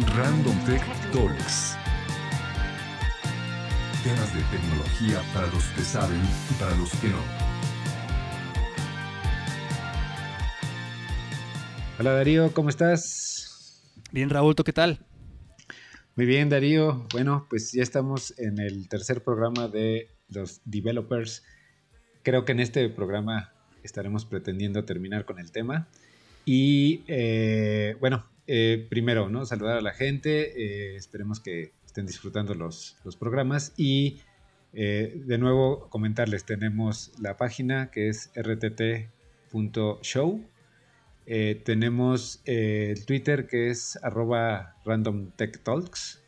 Random Tech Talks. Temas de tecnología para los que saben y para los que no. Hola Darío, ¿cómo estás? Bien Raúl, ¿tú qué tal? Muy bien Darío. Bueno, pues ya estamos en el tercer programa de los developers. Creo que en este programa estaremos pretendiendo terminar con el tema. Y eh, bueno, eh, primero, ¿no? Saludar a la gente. Eh, esperemos que estén disfrutando los, los programas. Y de nuevo comentarles, tenemos la página que es rtt.show. tenemos el Twitter que es arroba randomtechtalks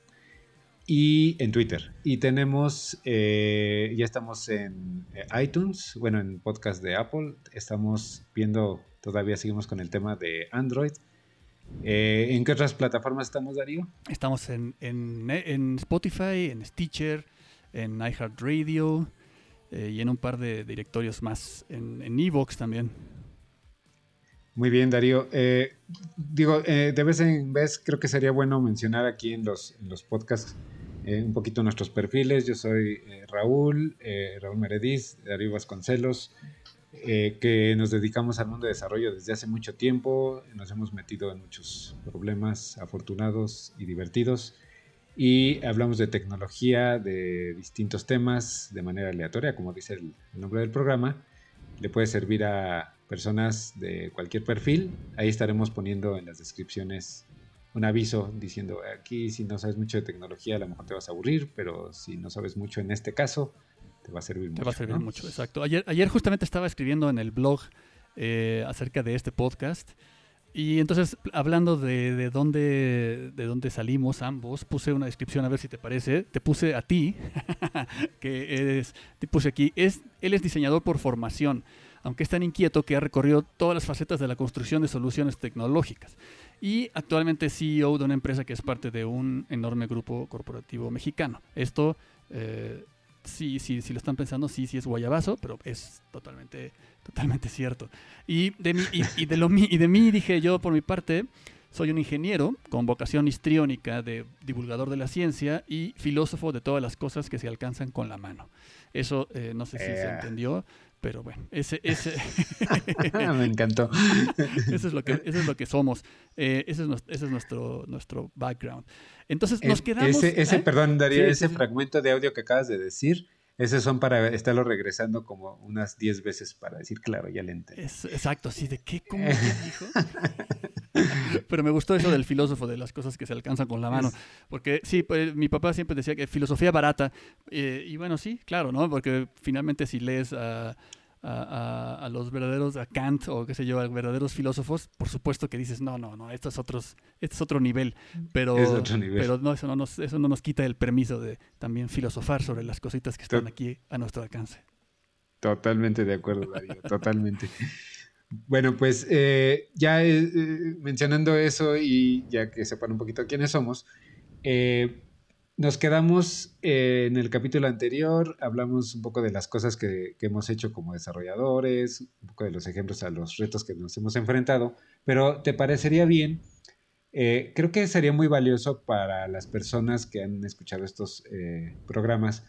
y en Twitter. Y tenemos, eh, ya estamos en eh, iTunes, bueno, en podcast de Apple. Estamos viendo, todavía seguimos con el tema de Android. Eh, ¿En qué otras plataformas estamos, Darío? Estamos en, en, Spotify, en Stitcher, en iHeartRadio y en un par de directorios más, en Evox también. Muy bien, Darío. digo, de vez en vez creo que sería bueno mencionar aquí en los, en los podcasts eh, un poquito nuestros perfiles. Yo soy eh, Raúl, eh, Raúl Merediz, Darío Vasconcelos, que nos dedicamos al mundo de desarrollo desde hace mucho tiempo. Nos hemos metido en muchos problemas afortunados y divertidos. Y hablamos de tecnología, de distintos temas, de manera aleatoria, como dice el nombre del programa. Le puede servir a personas de cualquier perfil. Ahí estaremos poniendo en las descripciones un aviso diciendo aquí si no sabes mucho de tecnología a lo mejor te vas a aburrir, pero si no sabes mucho en este caso, te va a servir mucho. Te va a servir mucho, exacto. Ayer, ayer justamente estaba escribiendo en el blog eh, acerca de este podcast. Y entonces, hablando de, de, dónde, de dónde salimos ambos, puse una descripción a ver si te parece. Te puse a ti, que es, te puse aquí. Es, él es diseñador por formación, aunque es tan inquieto que ha recorrido todas las facetas de la construcción de soluciones tecnológicas y actualmente CEO de una empresa que es parte de un enorme grupo corporativo mexicano. Esto, eh, sí, sí, si lo están pensando, sí, sí es guayabazo, pero es totalmente, totalmente cierto. Y de, mí, y, de lo, y de mí dije yo, por mi parte, soy un ingeniero con vocación histriónica de divulgador de la ciencia y filósofo de todas las cosas que se alcanzan con la mano. Eso eh, no sé si se eh. entendió, pero bueno, ese, ese me encantó. eso es lo que, eso es lo que somos. Eh, ese, es, ese es nuestro, nuestro background. Entonces nos quedamos. Ese, ese ¿eh? perdón, Darío, ese fragmento de audio que acabas de decir esos son para estarlo regresando como unas 10 veces para decir, claro, ya le entendí. exacto, sí, de qué, cómo dijo. Pero me gustó eso del filósofo, de las cosas que se alcanzan con la mano. Porque sí, pues, mi papá siempre decía que filosofía barata. Eh, y bueno, sí, claro, ¿no? Porque finalmente si lees a, a, los verdaderos, a Kant o qué sé yo, a verdaderos filósofos, por supuesto que dices, no, no, no, esto es, otros, este es otro nivel. Pero, pero no, eso no, nos, eso no nos quita el permiso de también filosofar sobre las cositas que están aquí a nuestro alcance. Totalmente de acuerdo, Darío, totalmente. Bueno, pues eh, ya eh, mencionando eso y ya que sepan un poquito quiénes somos, eh, nos quedamos eh, en el capítulo anterior, hablamos un poco de las cosas que, hemos hecho como desarrolladores, un poco de los ejemplos a los retos que nos hemos enfrentado, pero ¿te parecería bien? Eh, creo que sería muy valioso para las personas que han escuchado estos eh, programas,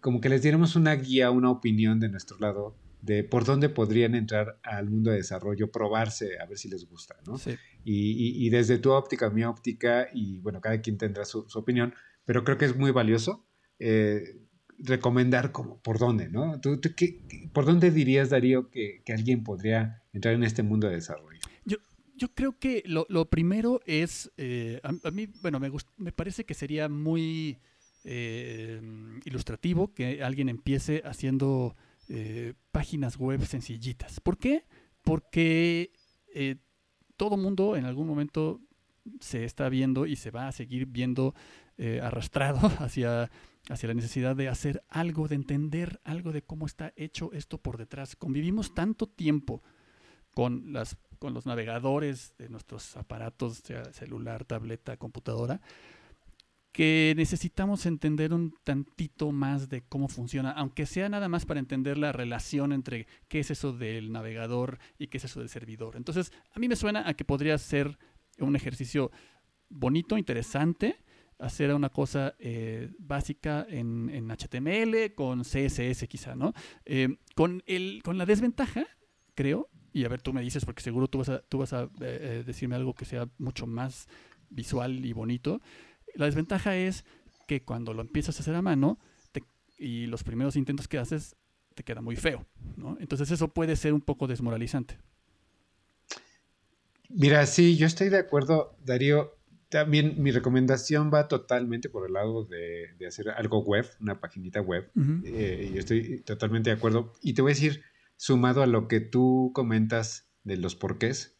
como que les diéramos una guía, una opinión de nuestro lado de por dónde podrían entrar al mundo de desarrollo, probarse, a ver si les gusta, ¿no? Sí. Y, y, desde tu óptica, mi óptica, y bueno, cada quien tendrá su, opinión, pero creo que es muy valioso eh, recomendar como por dónde, ¿no? ¿Tú, qué, ¿Por dónde dirías, Darío, que, que, alguien podría entrar en este mundo de desarrollo? Yo, yo creo que lo, lo primero es, eh, a, mí, bueno, me, me parece que sería muy eh, ilustrativo que alguien empiece haciendo eh, páginas web sencillitas. ¿Por qué? Porque eh, todo mundo en algún momento se está viendo y se va a seguir viendo eh, arrastrado hacia, hacia la necesidad de hacer algo, de entender algo de cómo está hecho esto por detrás. Convivimos tanto tiempo con, las, con los navegadores de nuestros aparatos, sea celular, tableta, computadora, que necesitamos entender un tantito más de cómo funciona, aunque sea nada más para entender la relación entre qué es eso del navegador y qué es eso del servidor. Entonces, a mí me suena a que podría ser un ejercicio bonito, interesante hacer una cosa eh, básica en, HTML, con CSS quizá, ¿no? Eh, con, el, con la desventaja, creo, y a ver, tú me dices, porque seguro tú vas a, tú vas a eh, decirme algo que sea mucho más visual y bonito. La desventaja es que cuando lo empiezas a hacer a mano y los primeros intentos que haces, te queda muy feo, ¿no? Entonces eso puede ser un poco desmoralizante. Mira, sí, yo estoy de acuerdo, Darío. También mi recomendación va totalmente por el lado de, hacer algo web, una paginita web. Eh, yo estoy totalmente de acuerdo. Y te voy a decir, sumado a lo que tú comentas de los porqués,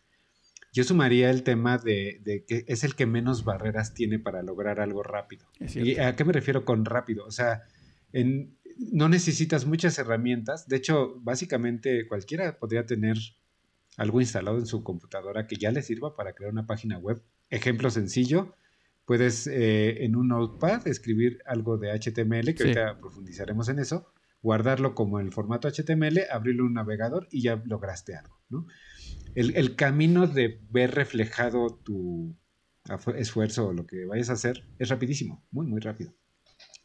yo sumaría el tema de, que es el que menos barreras tiene para lograr algo rápido. ¿Y a qué me refiero con rápido? O sea, no necesitas muchas herramientas. De hecho, básicamente cualquiera podría tener algo instalado en su computadora que ya le sirva para crear una página web. Ejemplo sencillo, puedes eh, en un notepad escribir algo de HTML, que ahorita profundizaremos en eso, guardarlo como en el formato HTML, abrirlo en un navegador y ya lograste algo. El, camino de ver reflejado tu esfuerzo o lo que vayas a hacer es rapidísimo, muy, muy rápido.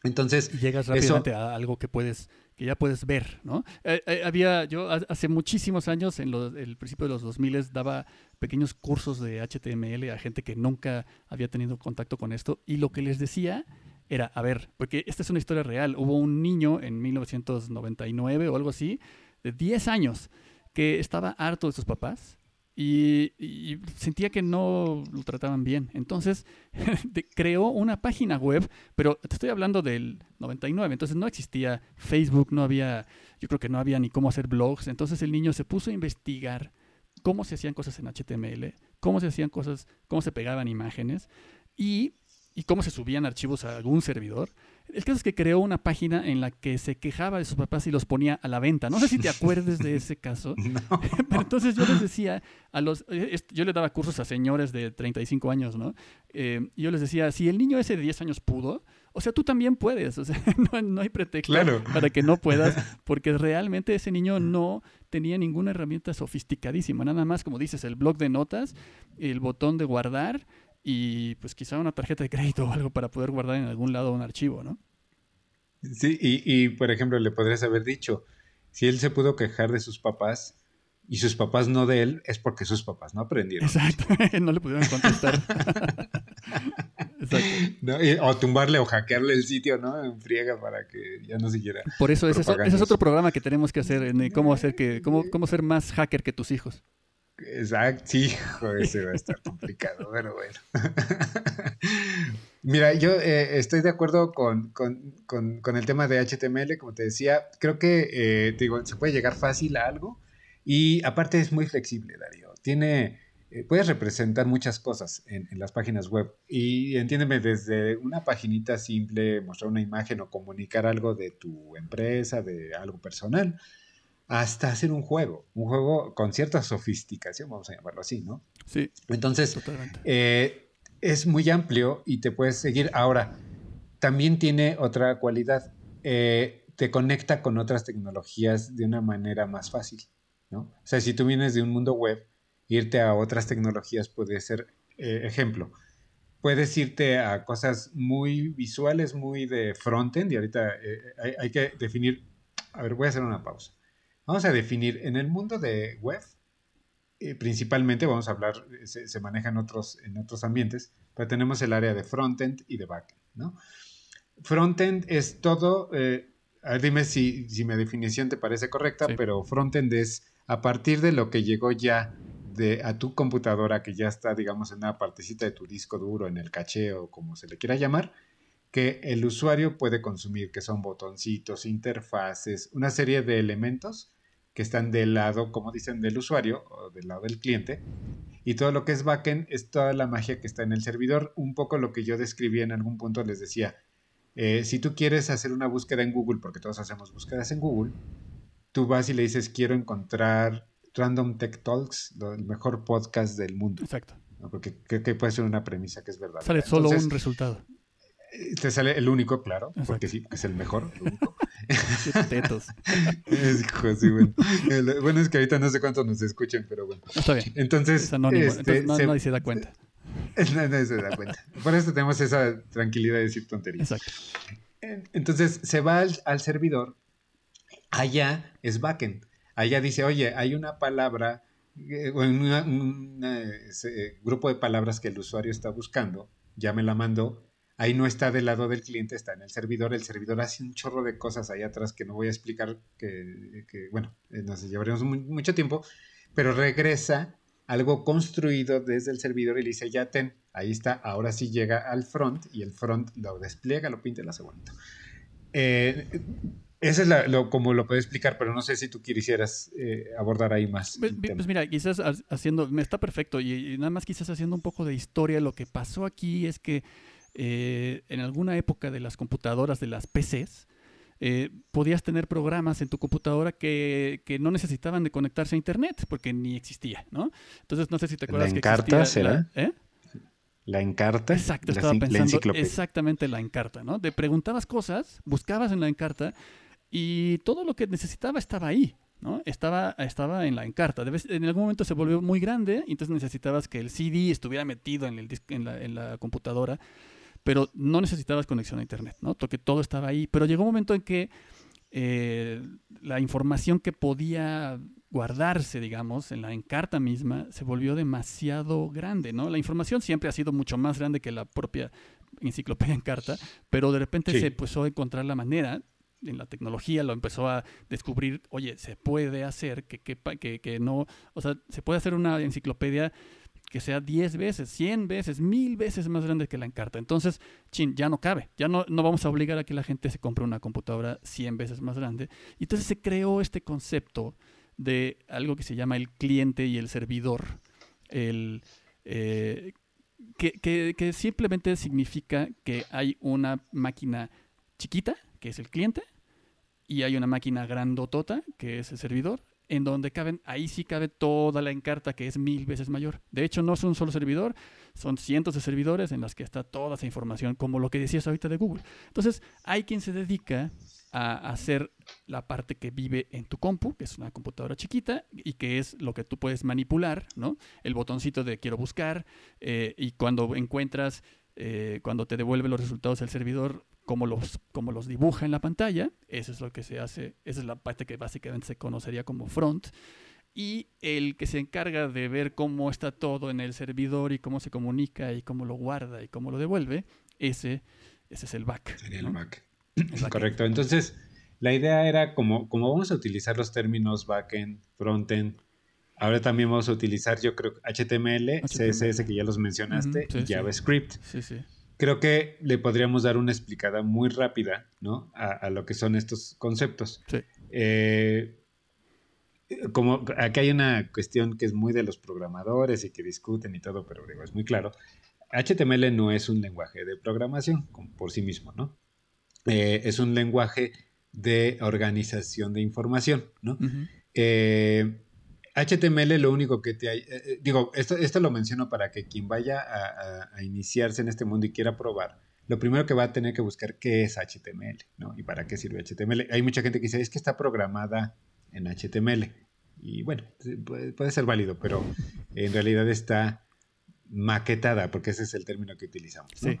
Entonces, llegas rápidamente a algo que puedes que ya puedes ver, ¿no? Eh, eh, había, yo hace muchísimos años, en el principio de los 2000 daba pequeños cursos de HTML a gente que nunca había tenido contacto con esto y lo que les decía era, a ver, porque esta es una historia real, hubo un niño en 1999 o algo así, de 10 años, que estaba harto de sus papás y, sentía que no lo trataban bien. Entonces creó una página web, pero te estoy hablando del 99, entonces no existía Facebook, no había, yo creo que no había ni cómo hacer blogs. Entonces el niño se puso a investigar cómo se hacían cosas en HTML, cómo se hacían cosas, cómo se pegaban imágenes y, y cómo se subían archivos a algún servidor. El caso es que creó una página en la que se quejaba de sus papás y los ponía a la venta. No sé si te acuerdes de ese caso. Pero entonces yo les decía a los... Eh, yo le daba cursos a señores de 35 años, ¿no? Eh, yo les decía, si el niño ese de 10 años pudo, o sea, tú también puedes. O sea, no, hay pretexto para que no puedas, porque realmente ese niño no tenía ninguna herramienta sofisticadísima. Nada más, como dices, el blog de notas, el botón de guardar y pues quizá una tarjeta de crédito o algo para poder guardar en algún lado un archivo, ¿no? Sí, y, por ejemplo, le podrías haber dicho, si él se pudo quejar de sus papás y sus papás no de él, es porque sus papás no aprendieron. Exacto, no le pudieron contestar. Exacto. o tumbarle o hackearle el sitio, ¿no? En friega para que ya no siguiera. Por eso ese es, otro programa que tenemos que hacer en cómo hacer que cómo, cómo ser más hacker que tus hijos. Exacto, sí, joder, ese va a estar complicado, pero bueno. Mira, yo eh, estoy de acuerdo con, el tema de HTML, como te decía, creo que eh, digo, se puede llegar fácil a algo y aparte es muy flexible, Darío. Tiene, eh, puedes representar muchas cosas en, en, las páginas web y entiéndeme, desde una paginita simple, mostrar una imagen o comunicar algo de tu empresa, de algo personal, hasta hacer un juego, un juego con cierta sofisticación, vamos a llamarlo así, ¿no? Sí. Entonces, eh, es muy amplio y te puedes seguir. Ahora, también tiene otra cualidad, eh, te conecta con otras tecnologías de una manera más fácil, ¿no? O sea, si tú vienes de un mundo web, irte a otras tecnologías puede ser, eh, ejemplo, puedes irte a cosas muy visuales, muy de frontend, y ahorita hay, hay que definir, a ver, voy a hacer una pausa. Vamos a definir, en el mundo de web, eh, principalmente vamos a hablar, se, maneja en otros, en otros ambientes, pero tenemos el área de frontend y de backend, ¿no? Frontend es todo, eh, dime si, si, mi definición te parece correcta, pero frontend es a partir de lo que llegó ya de, a tu computadora, que ya está, digamos, en una partecita de tu disco duro, en el caché o como se le quiera llamar, que el usuario puede consumir, que son botoncitos, interfaces, una serie de elementos que están del lado, como dicen, del usuario o del lado del cliente. Y todo lo que es backend es toda la magia que está en el servidor. Un poco lo que yo describí en algún punto les decía. Eh, si tú quieres hacer una búsqueda en Google, porque todos hacemos búsquedas en Google, tú vas y le dices, quiero encontrar Random Tech Talks, el mejor podcast del mundo. Exacto. Porque creo que puede ser una premisa que es verdad. Sale solo un resultado. Eh, te sale el único, claro, porque sí, es el mejor, el único. Tetos. Es, bueno. bueno, es que ahorita no sé cuántos nos escuchen, pero bueno. Está bien. Entonces, es anónimo. Este, Entonces no, nadie se da cuenta. no, se da cuenta. Por eso tenemos esa tranquilidad de decir tonterías. Exacto. Entonces se va al, servidor, allá es backend. Allá dice, oye, hay una palabra, eh, un eh, grupo de palabras que el usuario está buscando, ya me la mandó, ahí no está del lado del cliente, está en el servidor. El servidor hace un chorro de cosas ahí atrás que no voy a explicar, que, bueno, eh, nos llevaremos mucho tiempo, pero regresa algo construido desde el servidor y le dice, ya ten, ahí está, ahora sí llega al front y el front lo despliega, lo pinta y lo hace bonito. Eh, eso es lo, como lo puedo explicar, pero no sé si tú quisieras eh, abordar ahí más. Pues, pues mira, quizás haciendo, me está perfecto y, nada más quizás haciendo un poco de historia, lo que pasó aquí es que eh, en alguna época de las computadoras, de las PCs, eh, podías tener programas en tu computadora que, no necesitaban de conectarse a internet porque ni existía, ¿no? Entonces no sé si te acuerdas ¿La encarta que será? La, ¿eh? ¿La encarta? Exacto, estaba pensando exactamente la encarta, ¿no? Te preguntabas cosas, buscabas en la encarta y todo lo que necesitaba estaba ahí, ¿no? Estaba, estaba en la encarta. en algún momento se volvió muy grande y entonces necesitabas que el CD estuviera metido en, el, en, la, en la computadora pero no necesitabas conexión a Internet, ¿no? Porque todo estaba ahí. Pero llegó un momento en que eh, la información que podía guardarse, digamos, en la encarta misma, se volvió demasiado grande, ¿no? La información siempre ha sido mucho más grande que la propia enciclopedia en carta, pero de repente se empezó a encontrar la manera en la tecnología lo empezó a descubrir, oye, se puede hacer que, que, que, que no, o sea, se puede hacer una enciclopedia que sea 10 veces, 100 veces, 1000 veces más grande que la Encarta. Entonces, chin, ya no cabe. Ya no, no vamos a obligar a que la gente se compre una computadora 100 veces más grande. Y entonces se creó este concepto de algo que se llama el cliente y el servidor. El, eh, que, que, que simplemente significa que hay una máquina chiquita, que es el cliente, y hay una máquina grandotota, que es el servidor, en donde caben, ahí sí cabe toda la encarta que es mil veces mayor. De hecho, no es un solo servidor, son cientos de servidores en las que está toda esa información, como lo que decías ahorita de Google. Entonces, hay quien se dedica a hacer la parte que vive en tu compu, que es una computadora chiquita y que es lo que tú puedes manipular, ¿no? El botoncito de quiero buscar eh, y cuando encuentras, eh, cuando te devuelve los resultados el servidor, como los, como los dibuja en la pantalla. Eso es lo que se hace, esa es la parte que básicamente se conocería como front. Y el que se encarga de ver cómo está todo en el servidor y cómo se comunica y cómo lo guarda y cómo lo devuelve, ese, ese es el back. Sería el back. Correcto. Entonces, la idea era como, como vamos a utilizar los términos backend, frontend, ahora también vamos a utilizar, yo creo, HTML, CSS que ya los mencionaste, y JavaScript. Sí, sí creo que le podríamos dar una explicada muy rápida ¿no? a, lo que son estos conceptos. Sí. Eh, como aquí hay una cuestión que es muy de los programadores y que discuten y todo, pero digo, es muy claro. HTML no es un lenguaje de programación por sí mismo, ¿no? Eh, es un lenguaje de organización de información, ¿no? HTML lo único que te... Eh, eh, digo, esto, esto lo menciono para que quien vaya a, iniciarse en este mundo y quiera probar, lo primero que va a tener que buscar qué es HTML, ¿no? Y para qué sirve HTML. Hay mucha gente que dice, es que está programada en HTML. Y bueno, puede, ser válido, pero en realidad está maquetada, porque ese es el término que utilizamos. ¿no?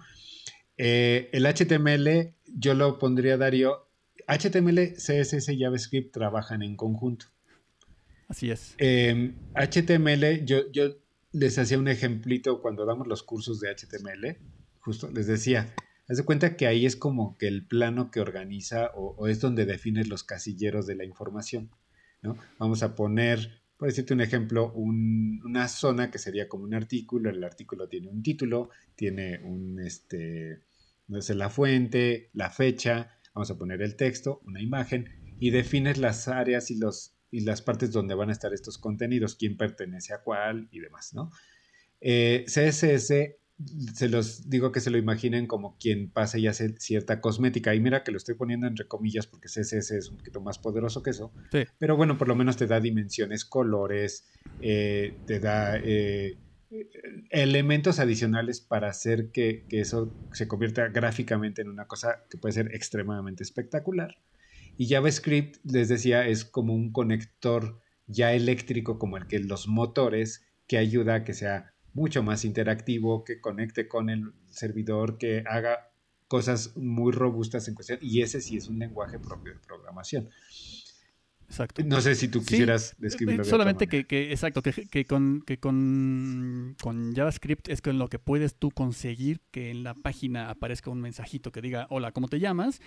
Eh, el HTML, yo lo pondría, Darío, HTML, CSS y JavaScript trabajan en conjunto. Así es. HTML, em, yo, yo les hacía un ejemplito cuando damos los cursos de HTML, justo les decía, haz de cuenta que ahí es como que el plano que organiza o, es donde defines los casilleros de la información, ¿no? Vamos a poner, por decirte un ejemplo, una zona que sería como un artículo, el artículo tiene un título, tiene un, este, no sé, la fuente, la fecha, vamos a poner el texto, una imagen, y defines las áreas y los y las partes donde van a estar estos contenidos, quién pertenece a cuál y demás, ¿no? Eh, CSS, se los digo que se lo imaginen como quien pasa y hace cierta cosmética. Y mira que lo estoy poniendo entre comillas porque CSS es un poquito más poderoso que eso. Pero bueno, por lo menos te da dimensiones, colores, eh, te da eh, elementos adicionales para hacer que, que, eso se convierta gráficamente en una cosa que puede ser extremadamente espectacular. Y JavaScript, les decía, es como un conector ya eléctrico como el que los motores que ayuda a que sea mucho más interactivo, que conecte con el servidor, que haga cosas muy robustas en cuestión. Y ese sí es un lenguaje propio de programación. Exacto. No sé si tú quisieras Sí, describirlo. de Solamente que, que- exacto, que, que con, que con, con JavaScript es con lo que puedes tú conseguir que en la página aparezca un mensajito que diga, hola, ¿cómo te llamas?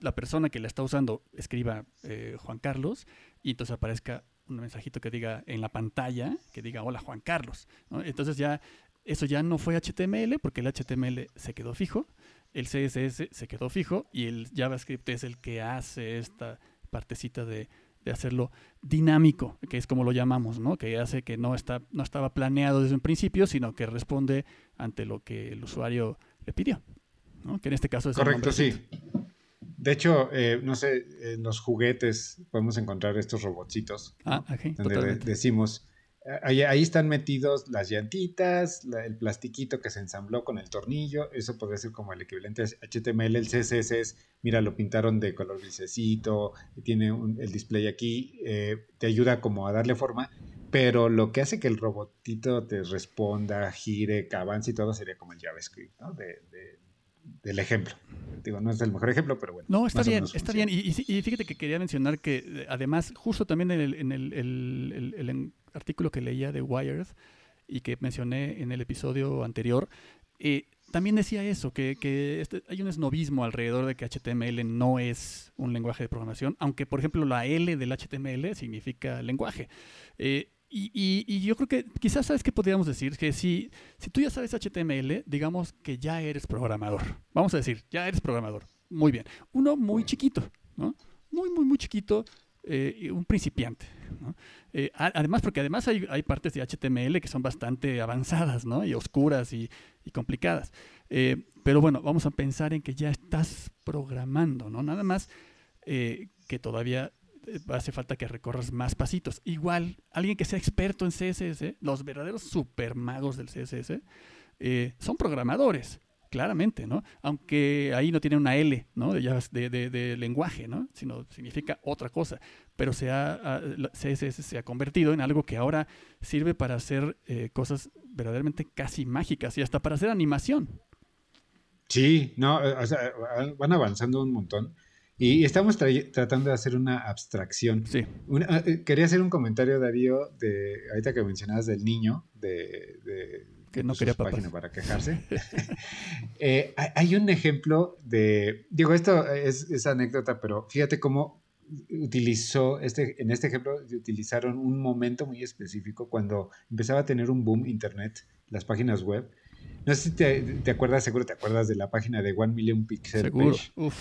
La persona que la está usando escriba eh, Juan Carlos y entonces aparezca un mensajito que diga en la pantalla, que diga, hola, Juan Carlos. ¿no? Entonces ya, eso ya no fue HTML porque el HTML se quedó fijo, el CSS se quedó fijo y el JavaScript es el que hace esta partecita de, de hacerlo dinámico, que es como lo llamamos, ¿no? Que hace que no está no estaba planeado desde un principio, sino que responde ante lo que el usuario le pidió, ¿no? Que en este caso es el Correcto, sí. De hecho, eh, no sé, en los juguetes podemos encontrar estos robotcitos. Ah, ok, donde totalmente. decimos, ahí, ahí están metidos las llantitas, la- el plastiquito que se ensambló con el tornillo, eso podría ser como el equivalente a HTML, el CSS es, mira, lo pintaron de color grisecito, tiene un- el display aquí, eh, te ayuda como a darle forma, pero lo que hace que el robotito te responda, gire, avance y todo sería como el JavaScript, ¿no? De- de- del ejemplo. Digo, no es el mejor ejemplo, pero bueno. No, está bien, está bien. Y, fíjate que quería mencionar que eh, además, justo también en el, en el- el- artículo que leía de Wired y que mencioné en el episodio anterior, eh, también decía eso, que, que este- hay un esnovismo alrededor de que HTML no es un lenguaje de programación, aunque por ejemplo la L del HTML significa lenguaje. Eh, y, y- y yo creo que quizás sabes qué podríamos decir, que si, si tú ya sabes HTML, digamos que ya eres programador. Vamos a decir, ya eres programador. Muy bien. Uno muy chiquito, ¿no? Muy, muy, muy chiquito, eh, un principiante. ¿no? Eh, además, porque además hay, hay partes de HTML que son bastante avanzadas, ¿no? Y oscuras y, y complicadas. Eh, pero bueno, vamos a pensar en que ya estás programando, ¿no? Nada más que todavía hace falta que recorras más pasitos. Igual, alguien que sea experto en CSS, los verdaderos super magos del CSS, eh, son programadores, claramente, ¿no? Aunque ahí no tiene una L, ¿no? De, de, de- lenguaje, ¿no? Sino significa otra cosa. Pero se ha, CSS se ha convertido en algo que ahora sirve para hacer eh, cosas verdaderamente casi mágicas y hasta para hacer animación. Sí, no, eh, o sea, van avanzando un montón. Y estamos tra- tratando de hacer una abstracción. Sí. Una- eh, quería hacer un comentario, Darío, de ahorita que mencionabas del niño, de, de- Que no puso quería papás. página para quejarse. Eh, hay- hay un ejemplo de, digo, esto es, es anécdota, pero fíjate cómo utilizó, este, en este ejemplo, utilizaron un momento muy específico cuando empezaba a tener un boom internet, las páginas web. No sé si te, te acuerdas, seguro te acuerdas de la página de One Million Pixel Seguro. Page. Uf,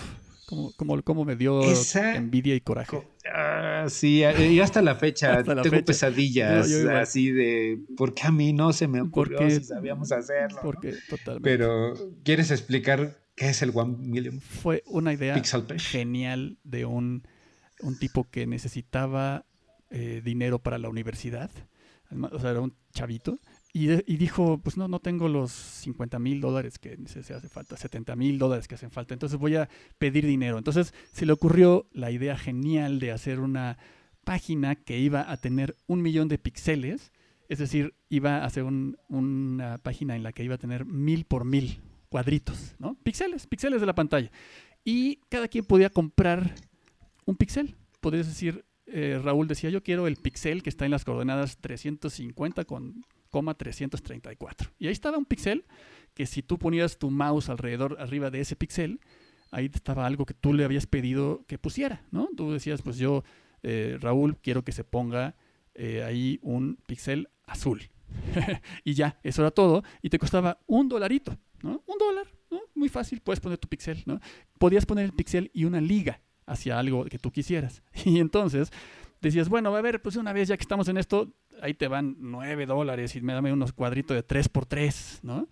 cómo, cómo- cómo me dio Esa- envidia y coraje. Co- Ah, sí, eh, y hasta la fecha Hasta la tengo fecha. pesadillas Yo- yo igual. así de ¿por qué a mí no se me ocurrió Porque- si sabíamos hacerlo? ¿no? Porque totalmente. Pero ¿quieres explicar qué es el One Million fue una idea Pixel genial de un, un tipo que necesitaba eh, dinero para la universidad. O sea, era un chavito. Y, dijo, pues no, no tengo los 50 mil dólares que se, hace falta, 70 mil dólares que hacen falta. Entonces voy a pedir dinero. Entonces se le ocurrió la idea genial de hacer una página que iba a tener un millón de píxeles. Es decir, iba a hacer un- una página en la que iba a tener mil por mil cuadritos, ¿no? Píxeles, píxeles de la pantalla. Y cada quien podía comprar un píxel. Podrías decir, eh, Raúl decía, yo quiero el píxel que está en las coordenadas 350 con 334. Y ahí estaba un píxel que si tú ponías tu mouse alrededor, arriba de ese píxel, ahí estaba algo que tú le habías pedido que pusiera, ¿no? Tú decías, pues yo, eh, Raúl, quiero que se ponga eh, ahí un píxel azul. y ya, eso era todo. Y te costaba un dolarito, ¿no? Un dólar, ¿no? Muy fácil, puedes poner tu píxel, ¿no? Podías poner el píxel y una liga hacia algo que tú quisieras. Y entonces decías, bueno, a ver, pues una vez ya que estamos en esto, ahí te van nueve dólares y me dame unos cuadritos de tres por tres, ¿no?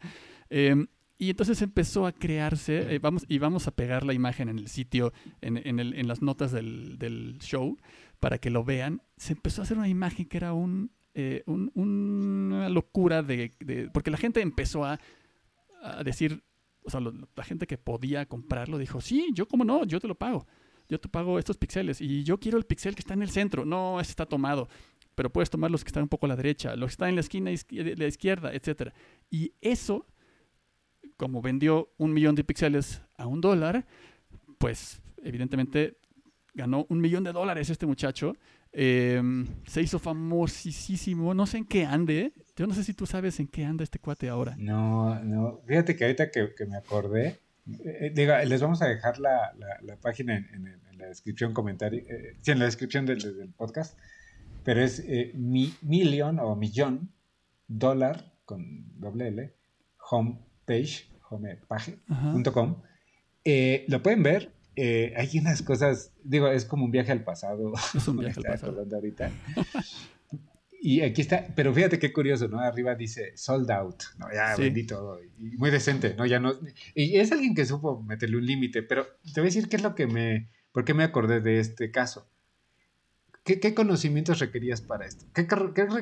Eh, y entonces empezó a crearse, eh, vamos, y vamos a pegar la imagen en el sitio, en, en el- en las notas del, del show, para que lo vean. Se empezó a hacer una imagen que era un, eh, un- una locura de, Porque la gente empezó a, a decir, o sea, lo- la gente que podía comprarlo dijo, sí, yo cómo no, yo te lo pago. Yo te pago estos píxeles y yo quiero el píxel que está en el centro. No, ese está tomado. Pero puedes tomar los que están un poco a la derecha, los que están en la esquina de la izquierda, etc. Y eso, como vendió un millón de píxeles a un dólar, pues evidentemente ganó un millón de dólares este muchacho. Em, se hizo famosísimo, no sé en qué ande. Yo no sé si tú sabes en qué anda este cuate ahora. No, no. Fíjate que ahorita que, me acordé, eh, diga, les vamos a dejar la, página en, la descripción, comentario, eh, en la descripción del, podcast, pero es eh, mi, million o millón dólar con doble L, homepage, homepage.com. Eh, lo pueden ver, eh, hay unas cosas, digo, es como un viaje al pasado. Es un viaje al pasado. ahorita. y aquí está, pero fíjate qué curioso, ¿no? Arriba dice sold out, ¿no? Ya vendí todo. Y muy decente, ¿no? Ya no. Y es alguien que supo meterle un límite, pero te voy a decir qué es lo que me. ¿Por qué me acordé de este caso? ¿Qué, conocimientos requerías para esto? ¿Qué,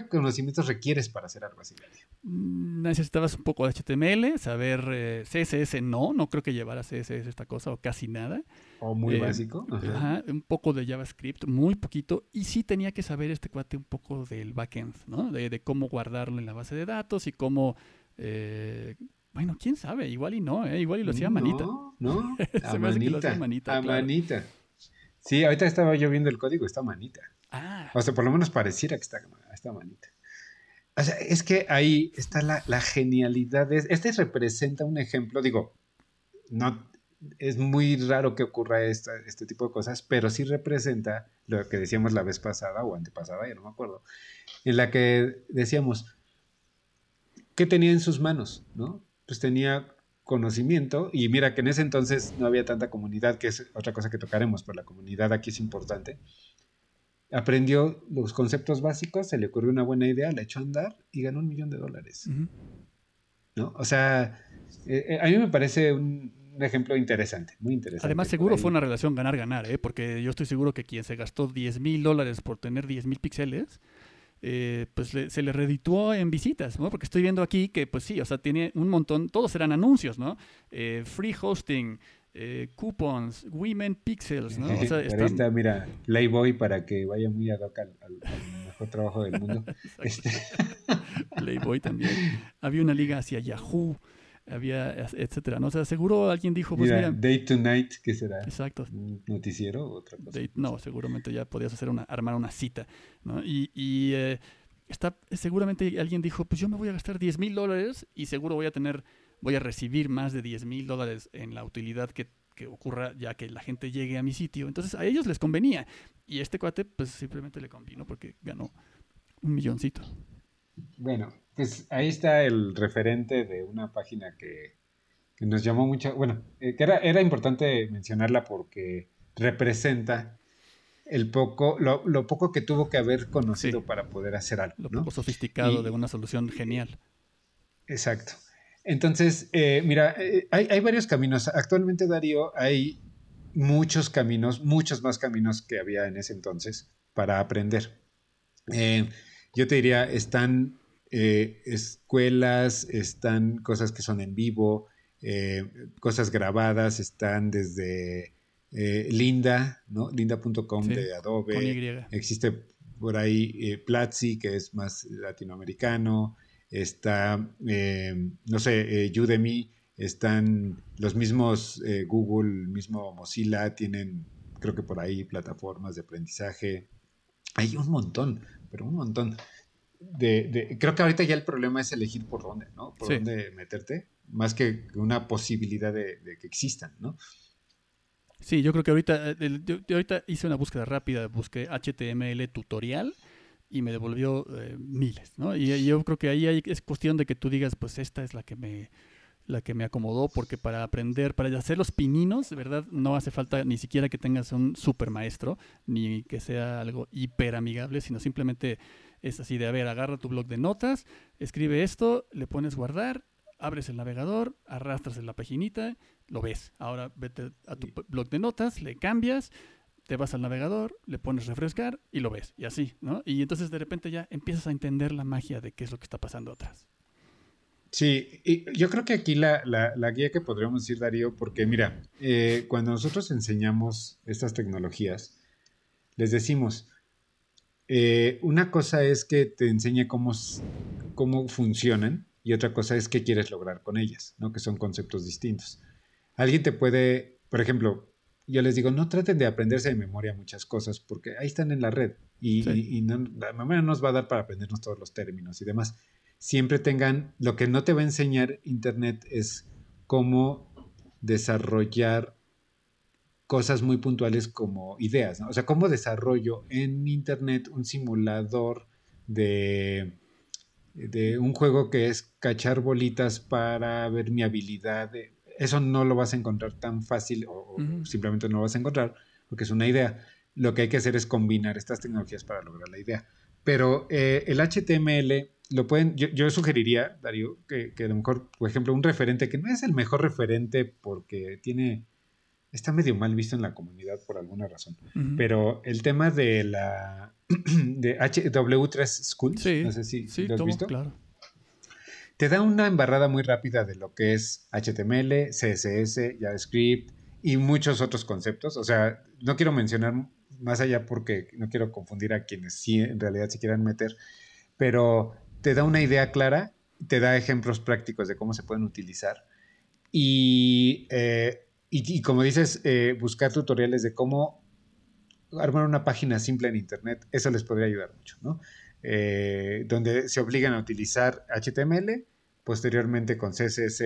conocimientos requieres para hacer algo así? Mm, necesitabas un poco de HTML, saber eh, CSS no, no creo que llevara CSS esta cosa o casi nada. O muy eh, básico. Ajá. un poco de JavaScript, muy poquito. Y sí tenía que saber este cuate un poco del backend, ¿no? De, cómo guardarlo en la base de datos y cómo... Eh, bueno, quién sabe, igual y no, igual y lo hacía manita. No, no, a manita, manita. A manita. Sí, ahorita estaba yo viendo el código, está manita. Ah. O sea, por lo menos pareciera que está, está manita. O sea, es que ahí está la, la genialidad. este representa un ejemplo, digo, no, es muy raro que ocurra este tipo de cosas, pero sí representa lo que decíamos la vez pasada o antepasada, ya no me acuerdo, en la que decíamos, ¿qué tenía en sus manos? ¿no? Pues tenía conocimiento y mira que en ese entonces no había tanta comunidad, que es otra cosa que tocaremos, pero la comunidad aquí es importante. Aprendió los conceptos básicos, se le ocurrió una buena idea, la echó a andar y ganó un millón de dólares. ¿No? O sea, eh, eh, a mí me parece un, ejemplo interesante, muy interesante. Además, seguro fue una relación ganar-ganar, ¿eh? porque yo estoy seguro que quien se gastó 10 mil dólares por tener 10 mil píxeles, eh, pues se le redituó en visitas, ¿no? Porque estoy viendo aquí que, pues sí, o sea, tiene un montón, todos eran anuncios, ¿no? Eh, free hosting, eh, coupons, women pixels, ¿no? O sea, está, mira, Playboy para que vaya muy ad hoc al, mejor trabajo del mundo. Este Playboy también. Había una liga hacia Yahoo había, etcétera, ¿no? O sea, seguro alguien dijo, pues mira, Day to Night, ¿qué será? Exacto. ¿Un noticiero o otra cosa? no, seguramente ya podías hacer una, armar una cita, ¿no? Y, y eh, está, seguramente alguien dijo, pues yo me voy a gastar 10 mil dólares y seguro voy a tener, voy a recibir más de 10 mil dólares en la utilidad que, que ocurra ya que la gente llegue a mi sitio. Entonces a ellos les convenía. Y este cuate, pues simplemente le convino porque ganó un milloncito. Bueno, pues ahí está el referente de una página que, nos llamó mucho, bueno, eh, que era, era importante mencionarla porque representa el poco, lo, poco que tuvo que haber conocido para poder hacer algo. Lo poco sofisticado de una solución genial. Exacto. Entonces, eh, mira, eh, hay, hay, varios caminos. Actualmente, Darío, hay muchos caminos, muchos más caminos que había en ese entonces para aprender. yo te diría, están eh, escuelas, están cosas que son en vivo, eh, cosas grabadas, están desde eh, Linda, ¿no? Linda.com de Adobe. Existe por ahí Platzi, que es más latinoamericano. Está, no sé, Udemy. Están los mismos Google, el mismo Mozilla, tienen, creo que por ahí, plataformas de aprendizaje. Hay un montón, pero un montón de, creo que ahorita ya el problema es elegir por dónde, ¿no? Por dónde meterte, más que una posibilidad de, que existan, ¿no? Sí, yo creo que ahorita, eh, yo, ahorita hice una búsqueda rápida, busqué HTML tutorial y me devolvió eh, miles, ¿no? Y, yo creo que ahí es cuestión de que tú digas, pues esta es la que me la que me acomodó, porque para aprender, para hacer los pininos, de verdad, no hace falta ni siquiera que tengas un super maestro, ni que sea algo hiper amigable, sino simplemente es así de, a ver, agarra tu blog de notas, escribe esto, le pones guardar, abres el navegador, arrastras en la paginita, lo ves. Ahora vete a tu blog de notas, le cambias, te vas al navegador, le pones refrescar y lo ves. Y así, ¿no? Y entonces de repente ya empiezas a entender la magia de qué es lo que está pasando atrás. Sí, y yo creo que aquí la, guía que podríamos decir, Darío, porque mira, eh, cuando nosotros enseñamos estas tecnologías, les decimos, eh, una cosa es que te enseñe cómo, cómo funcionan y otra cosa es qué quieres lograr con ellas, ¿no? Que son conceptos distintos. Alguien te puede, por ejemplo, yo les digo, no traten de aprenderse de memoria muchas cosas porque ahí están en la red y, la memoria no nos va a dar para aprendernos todos los términos y demás. Siempre tengan, lo que no te va a enseñar Internet es cómo desarrollar cosas muy puntuales como ideas, ¿no? O sea, cómo desarrollo en Internet un simulador de, de un juego que es cachar bolitas para ver mi habilidad. eso no lo vas a encontrar tan fácil o, simplemente no lo vas a encontrar porque es una idea. Lo que hay que hacer es combinar estas tecnologías para lograr la idea. Pero eh, el HTML lo pueden, yo, sugeriría, Darío, que, que, a lo mejor, por ejemplo, un referente que no es el mejor referente porque tiene está medio mal visto en la comunidad por alguna razón. Pero el tema de la de HW3 School, no sé si, lo has visto. Claro. Te da una embarrada muy rápida de lo que es HTML, CSS, JavaScript y muchos otros conceptos. O sea, no quiero mencionar más allá porque no quiero confundir a quienes sí en realidad se quieran meter, pero te da una idea clara, te da ejemplos prácticos de cómo se pueden utilizar. Y eh, y, como dices, eh, buscar tutoriales de cómo armar una página simple en Internet, eso les podría ayudar mucho, ¿no? Eh, donde se obligan a utilizar HTML, posteriormente con CSS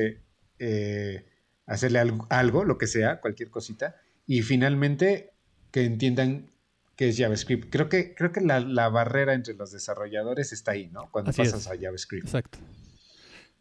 eh, hacerle algo, lo que sea, cualquier cosita, y finalmente que entiendan qué es JavaScript. Creo que, creo que la, barrera entre los desarrolladores está ahí, ¿no? Cuando pasas a JavaScript. Exacto.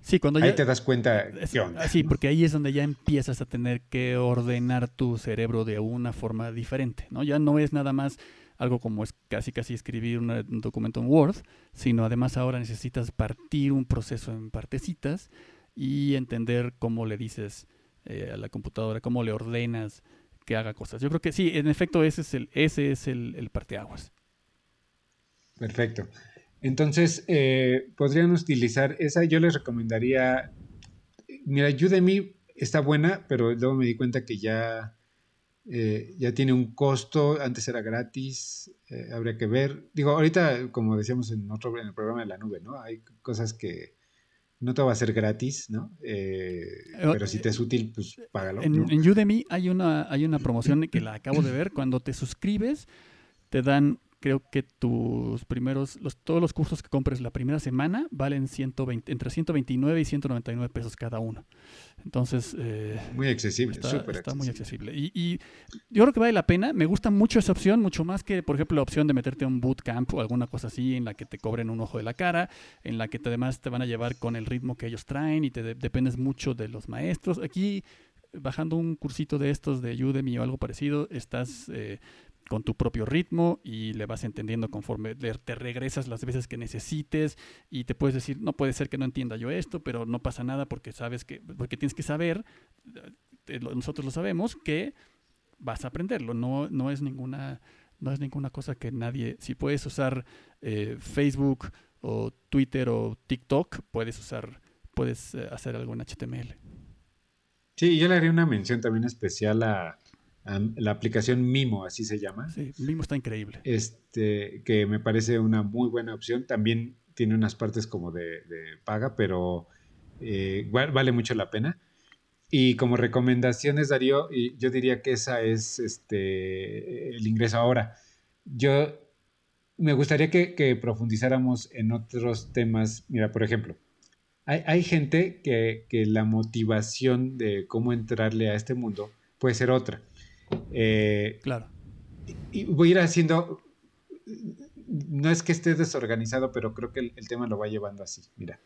Sí, cuando ahí te das cuenta qué onda. Sí, porque ahí es donde ya empiezas a tener que ordenar tu cerebro de una forma diferente, ¿no? Ya no es nada más algo como es casi casi escribir un documento en Word, sino además ahora necesitas partir un proceso en partecitas y entender cómo le dices eh, a la computadora, cómo le ordenas que haga cosas. Yo creo que sí, en efecto ese es el, ese es el, el parteaguas. Perfecto. Entonces, eh, podrían utilizar esa. Yo les recomendaría. Mira, Udemy está buena, pero luego me di cuenta que ya, eh, ya tiene un costo. Antes era gratis. Eh, habría que ver. Digo, ahorita, como decíamos en otro en el programa de la nube, ¿no? Hay cosas que no te va a ser gratis, ¿no? pero si te es útil, pues págalo. En, en Udemy hay una, hay una promoción que la acabo de ver. Cuando te suscribes, te dan creo que tus primeros, los, todos los cursos que compres la primera semana valen 120, entre 129 y 199 pesos cada uno. Entonces... Eh, muy accesible, está, está muy accesible. Y, yo creo que vale la pena. Me gusta mucho esa opción, mucho más que, por ejemplo, la opción de meterte a un bootcamp o alguna cosa así en la que te cobren un ojo de la cara, en la que te, además te van a llevar con el ritmo que ellos traen y te dependes mucho de los maestros. Aquí bajando un cursito de estos de Udemy o algo parecido, estás eh, con tu propio ritmo y le vas entendiendo conforme te regresas las veces que necesites y te puedes decir, no puede ser que no entienda yo esto, pero no pasa nada porque sabes que, porque tienes que saber, eh, nosotros lo sabemos, que vas a aprenderlo, no, no es ninguna, no es ninguna cosa que nadie, si puedes usar eh, Facebook o Twitter o TikTok, puedes usar, puedes eh, hacer algo en HTML. Sí, yo le haría una mención también especial a, la aplicación Mimo, así se llama. Sí, Mimo está increíble. Este, que me parece una muy buena opción. También tiene unas partes como de, paga, pero eh, vale mucho la pena. Y como recomendaciones, Darío, yo diría que esa es este, el ingreso ahora. Yo me gustaría que, profundizáramos en otros temas. Mira, por ejemplo, hay, gente que, que, la motivación de cómo entrarle a este mundo puede ser otra. Eh, claro. Y voy a ir haciendo. No es que esté desorganizado, pero creo que el, tema lo va llevando así. Mira,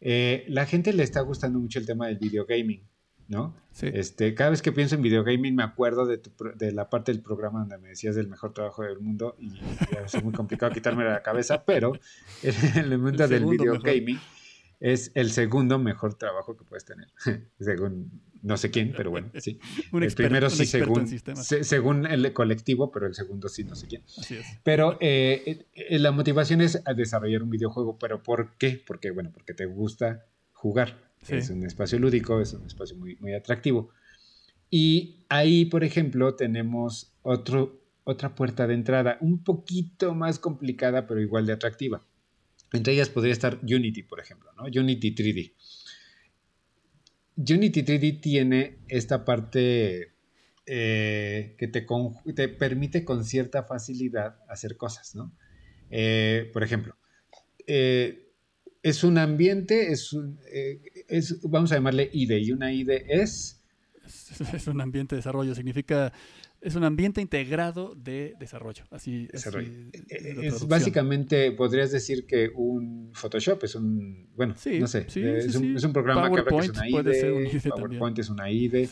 eh, la gente le está gustando mucho el tema del videogaming, ¿no? Este, cada vez que pienso en videogaming me acuerdo de, de, la parte del programa donde me decías del mejor trabajo del mundo y es muy complicado quitarme la cabeza, pero el mundo del videogaming es el segundo mejor trabajo que puedes tener, según no sé quién, pero bueno, sí. el primero sí según, según el colectivo, pero el segundo sí no sé quién. Pero eh, eh, la motivación es a desarrollar un videojuego, pero ¿por qué? Porque, bueno, porque te gusta jugar. Es un espacio lúdico, es un espacio muy, muy atractivo. Y ahí, por ejemplo, tenemos otro, otra puerta de entrada, un poquito más complicada, pero igual de atractiva. Entre ellas podría estar Unity, por ejemplo, ¿no? Unity 3D. Unity 3D tiene esta parte eh, que te, te, permite con cierta facilidad hacer cosas, ¿no? Eh, por ejemplo, eh, es un ambiente, es, un, es, vamos a llamarle IDE, y una IDE es... Es un ambiente de desarrollo, significa es un ambiente integrado de desarrollo. Así, es básicamente, podrías decir que un Photoshop es un, bueno, no sé, es, un, programa que, es una IDE, PowerPoint es una IDE.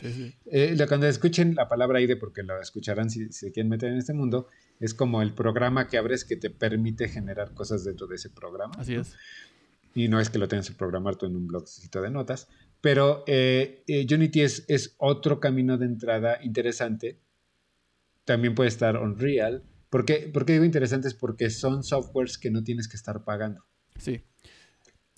Eh, cuando escuchen la palabra IDE, porque la escucharán si, se quieren meter en este mundo, es como el programa que abres que te permite generar cosas dentro de ese programa. Así es. Y no es que lo tengas que programar tú en un blogcito de notas, pero eh, eh, Unity es, es otro camino de entrada interesante también puede estar Unreal. ¿Por qué, digo interesantes? Porque son softwares que no tienes que estar pagando. Sí.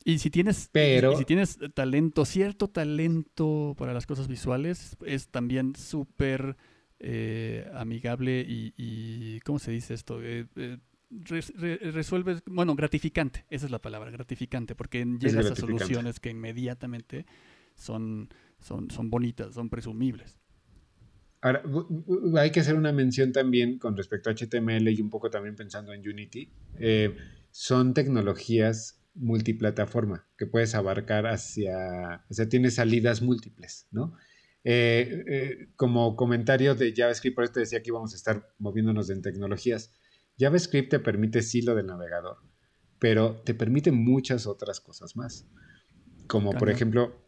Y si tienes, Pero, si tienes talento, cierto talento para las cosas visuales, es también súper eh, amigable y, ¿cómo se dice esto? Eh, eh resuelves, bueno, gratificante, esa es la palabra, gratificante, porque llegas a soluciones que inmediatamente son, son, son bonitas, son presumibles. Ahora, hay que hacer una mención también con respecto a HTML y un poco también pensando en Unity. Eh, son tecnologías multiplataforma que puedes abarcar hacia, o sea, tiene salidas múltiples, ¿no? Eh, eh, como comentario de JavaScript, por eso te decía que íbamos a estar moviéndonos en tecnologías. JavaScript te permite sí lo del navegador, pero te permite muchas otras cosas más. Como por ejemplo,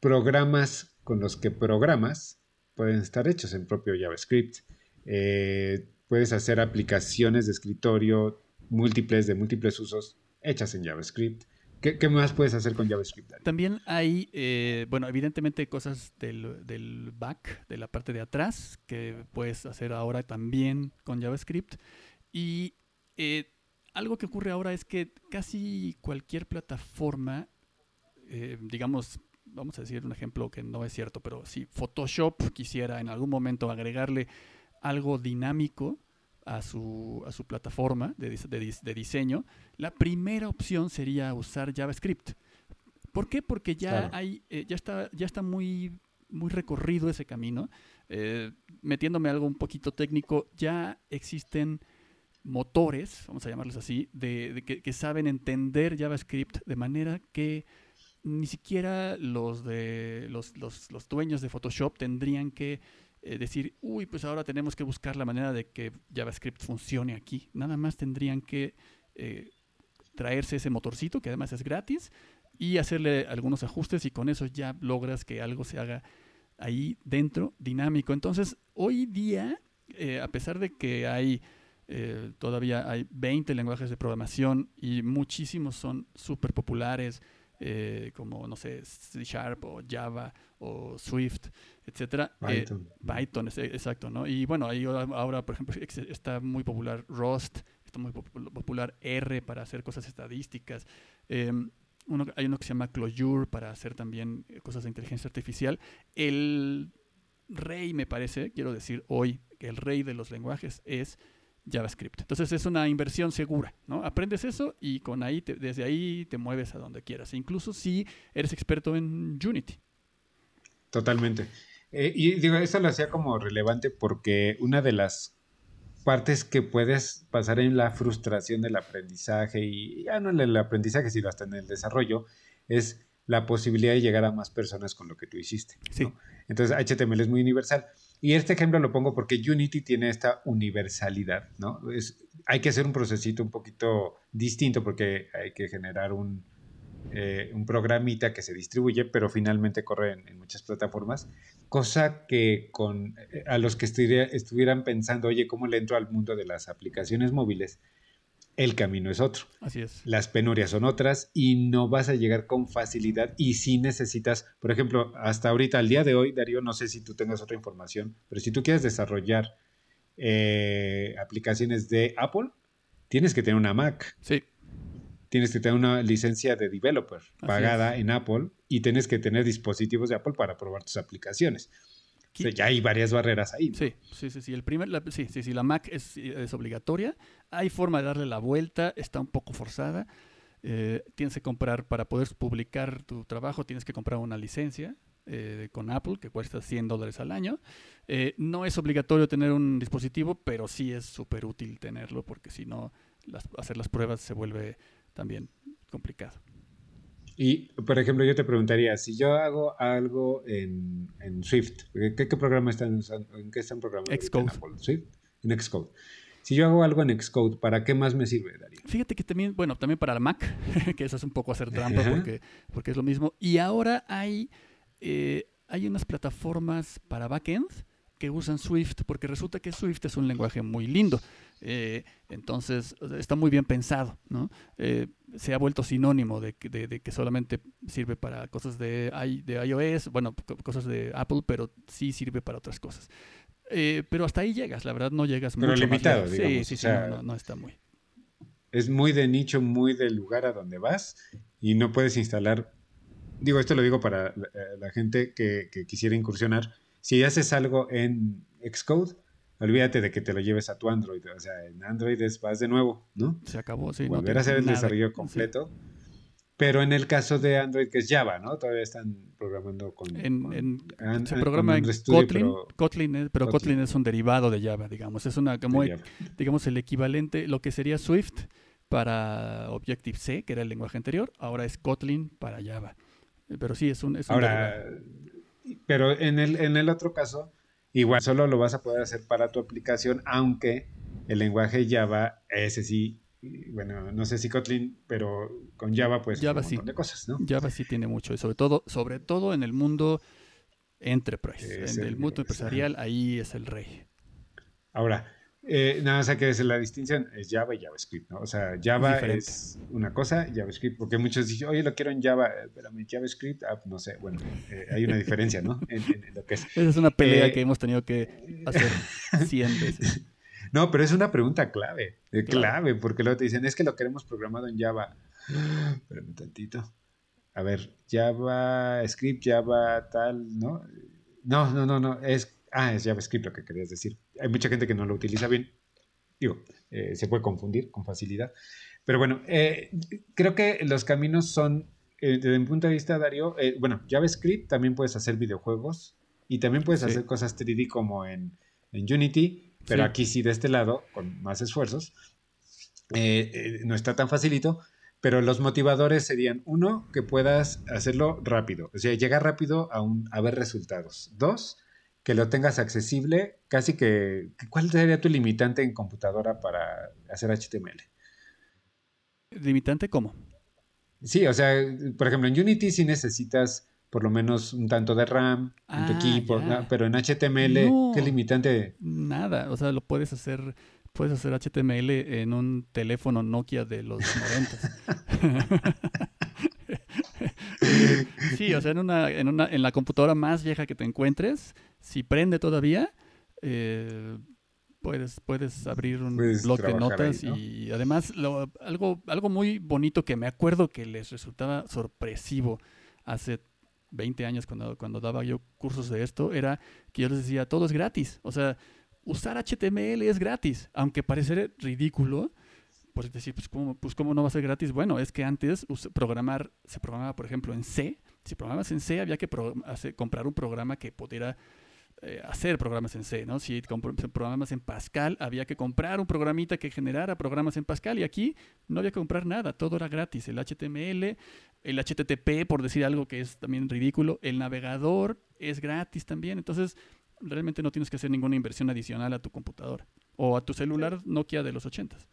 programas con los que programas pueden estar hechos en propio JavaScript. Eh, puedes hacer aplicaciones de escritorio múltiples, de múltiples usos, hechas en JavaScript. ¿Qué, más puedes hacer con JavaScript? También hay, eh, bueno, evidentemente cosas del, back, de la parte de atrás, que puedes hacer ahora también con JavaScript. Y eh, algo que ocurre ahora es que casi cualquier plataforma, digamos, vamos a decir un ejemplo que no es cierto, pero si Photoshop quisiera en algún momento agregarle algo dinámico a su, a su plataforma de, de, diseño, la primera opción sería usar JavaScript. ¿Por qué? Porque ya hay, eh, ya está, ya está muy, muy recorrido ese camino. Eh, metiéndome algo un poquito técnico, ya existen motores, vamos a llamarlos así, de, que, que, saben entender JavaScript de manera que ni siquiera los, de, los, los, dueños de Photoshop tendrían que eh, decir, uy, pues ahora tenemos que buscar la manera de que JavaScript funcione aquí. Nada más tendrían que eh, traerse ese motorcito, que además es gratis, y hacerle algunos ajustes y con eso ya logras que algo se haga ahí dentro dinámico. Entonces, hoy día, eh, a pesar de que hay... todavía hay 20 lenguajes de programación y muchísimos son súper populares. Eh, como, no sé, C Sharp o Java o Swift, etcétera. Eh, Python. Python, exacto, ¿no? Y bueno, ahí ahora, por ejemplo, está muy popular Rust, está muy popular R para hacer cosas estadísticas. Em, uno, hay uno que se llama Clojure para hacer también cosas de inteligencia artificial. El rey, me parece, quiero decir hoy, que el rey de los lenguajes es JavaScript. Entonces es una inversión segura, ¿no? Aprendes eso y con ahí desde ahí te mueves a donde quieras, incluso si eres experto en Unity. Totalmente. Eh, y digo, eso lo hacía como relevante porque una de las partes que puedes pasar en la frustración del aprendizaje y ya no en el aprendizaje, sino hasta en el desarrollo, es la posibilidad de llegar a más personas con lo que tú hiciste. Sí. Entonces HTML es muy universal. Y este ejemplo lo pongo porque Unity tiene esta universalidad, ¿no? Es, hay que hacer un procesito un poquito distinto porque hay que generar un, eh, un programita que se distribuye, pero finalmente corre en, muchas plataformas, cosa que con, eh, a los que estuvieran pensando, oye, ¿cómo le entro al mundo de las aplicaciones móviles? El camino es otro. Así es. Las penurias son otras y no vas a llegar con facilidad y si necesitas, por ejemplo, hasta ahorita, al día de hoy, Darío, no sé si tú tengas otra información, pero si tú quieres desarrollar eh, aplicaciones de Apple, tienes que tener una Mac. Sí. Tienes que tener una licencia de developer pagada en Apple y tienes que tener dispositivos de Apple para probar tus aplicaciones. O sea, ya hay varias barreras ahí. ¿no? Sí, sí, sí, sí. El primer, la, sí, sí, sí, la Mac es, es obligatoria. Hay forma de darle la vuelta, está un poco forzada. Eh, tienes que comprar, para poder publicar tu trabajo, tienes que comprar una licencia eh, con Apple que cuesta 100 dólares al año. Eh, no es obligatorio tener un dispositivo, pero sí es súper útil tenerlo porque si no, las- hacer las pruebas se vuelve también complicado. Y, por ejemplo, yo te preguntaría, si yo hago algo en, en Swift, ¿qué, qué programa están usando? ¿En qué están programando? en. Apple? ¿Swift? En Xcode. Si yo hago algo en Xcode, ¿para qué más me sirve, Darío? Fíjate que también, bueno, también para la Mac, que eso es un poco hacer trampa Ajá. porque, porque es lo mismo. Y ahora hay, eh, hay unas plataformas para backend que usan Swift, porque resulta que Swift es un lenguaje muy lindo. Eh, entonces, está muy bien pensado, ¿no? Eh, se ha vuelto sinónimo de, que- de- de que solamente sirve para cosas de, i- de iOS, bueno, co- cosas de Apple, pero sí sirve para otras cosas. Eh, pero hasta ahí llegas, la verdad no llegas Pero mucho más limitado, digamos, Sí, sí, o sí, sea, no, no, no está muy. Es muy de nicho, muy del lugar a donde vas y no puedes instalar. Digo, esto lo digo para la, la gente que, que quisiera incursionar. Si haces algo en Xcode, olvídate de que te lo lleves a tu Android. O sea, en Android es, vas de nuevo, ¿no? Se acabó, sí. no volver tiene a hacer el nada- desarrollo sí. completo. Pero en el caso de Android, que es Java, ¿no? Todavía están programando con. En, con- en- an- se programa con en Studio, Kotlin, pero Kotlin es- pero Kotlin. Kotlin es un derivado de Java, digamos. Es una como, Java. digamos, el equivalente, lo que sería Swift para Objective-C, que era el lenguaje anterior, ahora es Kotlin para Java. Pero sí, es un, es un Ahora, derivado. pero en el, en el otro caso, igual solo lo vas a poder hacer para tu aplicación, aunque el lenguaje Java, ese sí, bueno, no sé si Kotlin, pero con Java pues Java un sí. montón de cosas, ¿no? Java sí tiene mucho, y sobre todo, sobre todo en el mundo enterprise, Es en el, el- mundo es- empresarial, ahí es el rey. Ahora, eh, nada más hay que decir la distinción, es Java y JavaScript, ¿no? O sea, Java es una cosa, JavaScript, porque muchos dicen, oye, lo quiero en Java, eh, espérame, JavaScript, ah, no sé, bueno, eh, hay una diferencia, ¿no? En, en- en lo que es. Esa es una pelea Eh, que hemos tenido que hacer 100 veces. No, pero es una pregunta clave, Claro. clave, porque luego te dicen, es que lo queremos programado en Java. Espérame tantito. A ver, JavaScript, Java tal, ¿no? No, no, no, no, es, ah, es JavaScript lo que querías decir. Hay mucha gente que no lo utiliza bien. Digo, eh, se puede confundir con facilidad. Pero bueno, eh, creo que los caminos son, eh, desde mi punto de vista, Darío, eh, bueno, JavaScript también puedes hacer videojuegos y también puedes Sí. hacer cosas 3D como en, en Unity, pero Sí. aquí sí de este lado, con más esfuerzos. Eh, eh, no está tan facilito, pero los motivadores serían, uno, que puedas hacerlo rápido, o sea, llegar rápido a, un, a ver resultados. Dos, que lo tengas accesible, casi que, ¿cuál sería tu limitante en computadora para hacer HTML? ¿Limitante cómo? Sí, o sea, por ejemplo, en Unity sí necesitas por lo menos un tanto de RAM en tu Ah, equipo, ya. ¿no? pero en HTML, No. ¿qué limitante? Nada, o sea, lo puedes hacer, puedes hacer HTML en un teléfono Nokia de los 90. sí, o sea, en una, en una, en la computadora más vieja que te encuentres, si prende todavía, eh, puedes, puedes abrir un Puedes blog de ahí, notas ¿no? y además lo- algo, algo muy bonito que me acuerdo que les resultaba sorpresivo hace 20 años cuando, cuando daba yo cursos de esto, era que yo les decía, todo es gratis. O sea, usar HTML es gratis, aunque pareciera ridículo. Pues decir, pues ¿cómo, pues ¿cómo no va a ser gratis? Bueno, es que antes programar, se programaba, por ejemplo, en C. Si programabas en C, había que hacer- comprar un programa que pudiera eh, hacer programas en C, ¿no? Si programas en Pascal, había que comprar un programita que generara programas en Pascal y aquí no había que comprar nada, todo era gratis. El HTML, el HTTP, por decir algo que es también ridículo, el navegador es gratis también, entonces realmente no tienes que hacer ninguna inversión adicional a tu computadora o a tu celular Nokia de los 80s.